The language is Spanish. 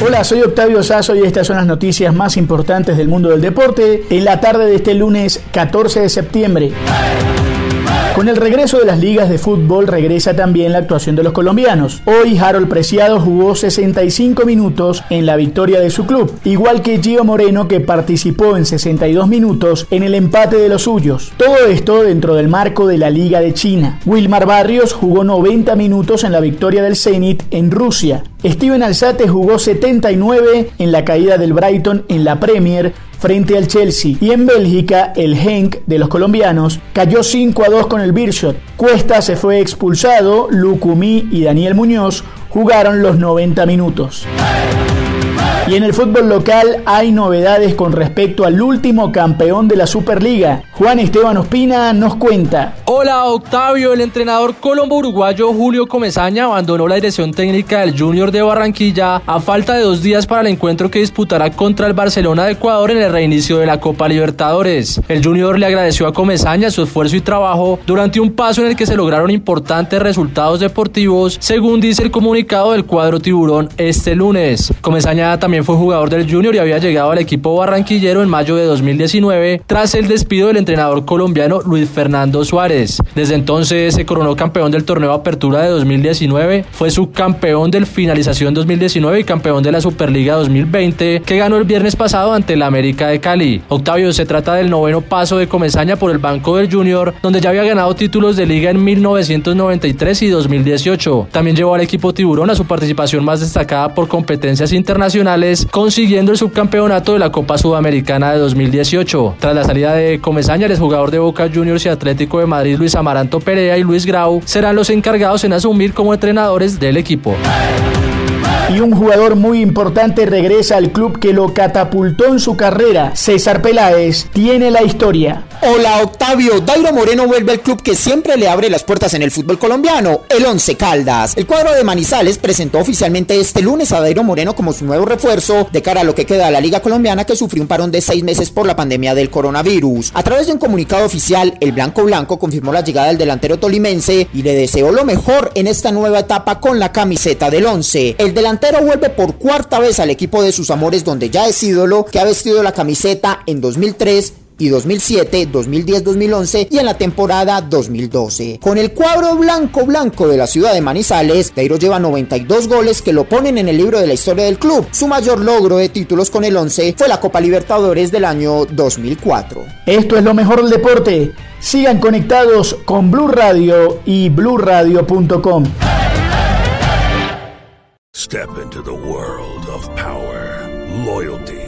Hola, soy Octavio Sazo y estas son las noticias más importantes del mundo del deporte en la tarde de este lunes 14 de septiembre. Con el regreso de las ligas de fútbol regresa también la actuación de los colombianos. Hoy Harold Preciado jugó 65 minutos en la victoria de su club, igual que Gio Moreno que participó en 62 minutos en el empate de los suyos. Todo esto dentro del marco de la Liga de China. Wilmar Barrios jugó 90 minutos en la victoria del Zenit en Rusia. Steven Alzate jugó 79 en la caída del Brighton en la Premier frente al Chelsea. Y en Bélgica, el Henk de los colombianos cayó 5 a 2 con el Birchot. Cuesta se fue expulsado, Lucumí y Daniel Muñoz jugaron los 90 minutos. Y en el fútbol local hay novedades con respecto al último campeón de la Superliga. Juan Esteban Ospina nos cuenta. Hola Octavio, el entrenador colombo-uruguayo Julio Comesaña abandonó la dirección técnica del Junior de Barranquilla a falta de dos días para el encuentro que disputará contra el Barcelona de Ecuador en el reinicio de la Copa Libertadores. El Junior le agradeció a Comesaña su esfuerzo y trabajo durante un paso en el que se lograron importantes resultados deportivos, según dice el comunicado del cuadro tiburón este lunes. Comesaña también fue jugador del Junior y había llegado al equipo barranquillero en mayo de 2019 tras el despido del entrenador colombiano Luis Fernando Suárez. Desde entonces se coronó campeón del torneo Apertura de 2019, fue subcampeón del Finalización 2019 y campeón de la Superliga 2020 que ganó el viernes pasado ante el América de Cali. Octavio, se trata del noveno paso de Comesaña por el banco del Junior, donde ya había ganado títulos de liga en 1993 y 2018. También llevó al equipo Tiburón a su participación más destacada por competencias internacionales consiguiendo el subcampeonato de la Copa Sudamericana de 2018. Tras la salida de Comesaña, el jugador de Boca Juniors y Atlético de Madrid Luis Amaranto Perea y Luis Grau serán los encargados en asumir como entrenadores del equipo. Y un jugador muy importante regresa al club que lo catapultó en su carrera. César Peláez tiene la historia. Hola Octavio, Dairo Moreno vuelve al club que siempre le abre las puertas en el fútbol colombiano, el Once Caldas. El cuadro de Manizales presentó oficialmente este lunes a Dairo Moreno como su nuevo refuerzo de cara a lo que queda de la Liga Colombiana que sufrió un parón de seis meses por la pandemia del coronavirus. A través de un comunicado oficial, el Blanco Blanco confirmó la llegada del delantero tolimense y le deseó lo mejor en esta nueva etapa con la camiseta del Once. El delantero vuelve por cuarta vez al equipo de sus amores donde ya es ídolo, que ha vestido la camiseta en 2003 y 2007, 2010, 2011 y en la temporada 2012. Con el cuadro blanco blanco de la ciudad de Manizales, Dairo lleva 92 goles que lo ponen en el libro de la historia del club. Su mayor logro de títulos con el 11 fue la Copa Libertadores del año 2004. Esto es lo mejor del deporte. Sigan conectados con Blue Radio y bluradio.com. Step into the world of power, loyalty